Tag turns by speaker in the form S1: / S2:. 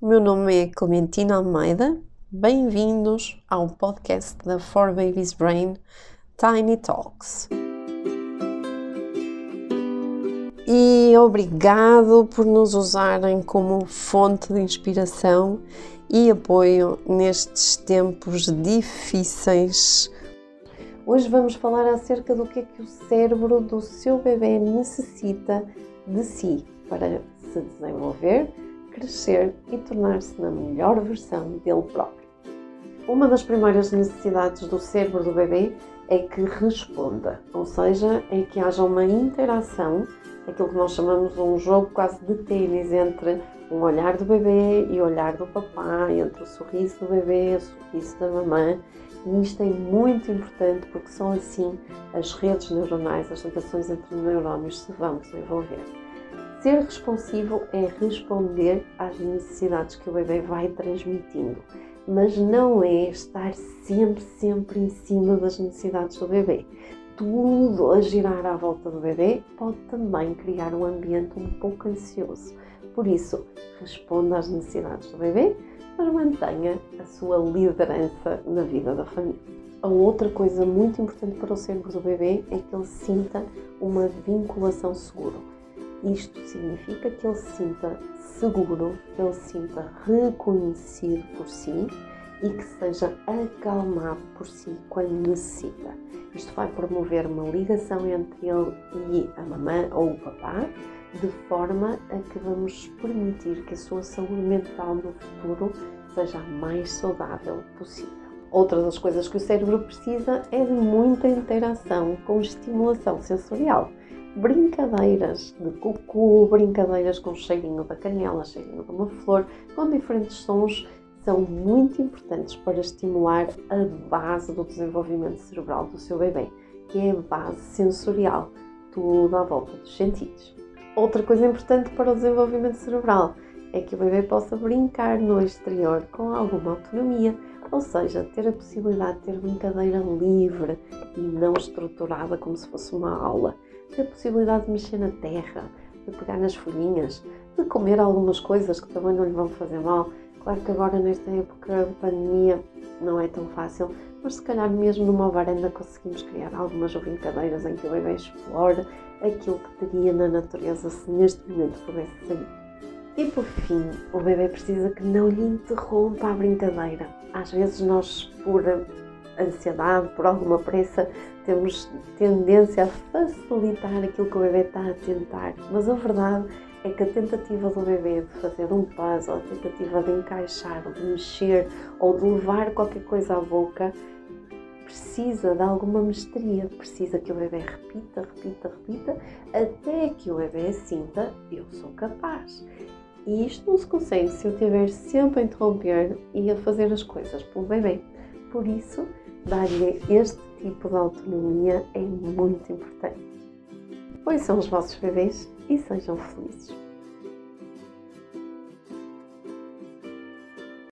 S1: o meu nome é Clementina Almeida. Bem-vindos ao podcast da For Babies Brain Tiny Talks. E obrigado por nos usarem como fonte de inspiração e apoio nestes tempos difíceis. Hoje vamos falar acerca do que é que o cérebro do seu bebê necessita de si para se desenvolver, crescer e tornar-se na melhor versão dele próprio. Uma das primeiras necessidades do cérebro do bebê é que responda, ou seja, é que haja uma interação, aquilo que nós chamamos de um jogo quase de tênis entre um olhar do bebê e o olhar do papai, entre o sorriso do bebê e o sorriso da mamã. E isto é muito importante porque são assim as redes neuronais, as ligações entre neurónios se vão desenvolver. Ser responsivo é responder às necessidades que o bebê vai transmitindo mas não é estar sempre, sempre em cima das necessidades do bebê. Tudo a girar à volta do bebê pode também criar um ambiente um pouco ansioso. Por isso, responda às necessidades do bebê, mas mantenha a sua liderança na vida da família. A outra coisa muito importante para o cérebro do bebê é que ele sinta uma vinculação segura. Isto significa que ele sinta seguro, que ele se sinta reconhecido por si e que seja acalmado por si quando necessita. Isto vai promover uma ligação entre ele e a mamã ou o papá, de forma a que vamos permitir que a sua saúde mental no futuro seja a mais saudável possível. Outra das coisas que o cérebro precisa é de muita interação com estimulação sensorial brincadeiras de cocô, brincadeiras com cheirinho da canela, cheirinho de uma flor, com diferentes sons, são muito importantes para estimular a base do desenvolvimento cerebral do seu bebê, que é a base sensorial, tudo à volta dos sentidos. Outra coisa importante para o desenvolvimento cerebral é que o bebê possa brincar no exterior com alguma autonomia, ou seja, ter a possibilidade de ter brincadeira livre e não estruturada como se fosse uma aula ter a possibilidade de mexer na terra, de pegar nas folhinhas, de comer algumas coisas que também não lhe vão fazer mal. Claro que agora, nesta época de pandemia, não é tão fácil, mas se calhar mesmo numa varanda conseguimos criar algumas brincadeiras em que o bebê explore aquilo que teria na natureza se neste momento pudesse sair. E por fim, o bebê precisa que não lhe interrompa a brincadeira. Às vezes nós, por ansiedade, por alguma pressa, temos tendência a facilitar aquilo que o bebê está a tentar. Mas a verdade é que a tentativa do bebê de fazer um puzzle, a tentativa de encaixar, de mexer ou de levar qualquer coisa à boca, precisa de alguma mestria, precisa que o bebê repita, repita, repita, até que o bebê sinta eu sou capaz. E isto não se consegue se eu estiver sempre a interromper e a fazer as coisas pelo bebê. Por isso, dar-lhe este tipo de autonomia é muito importante. Pois são os vossos bebês e sejam felizes.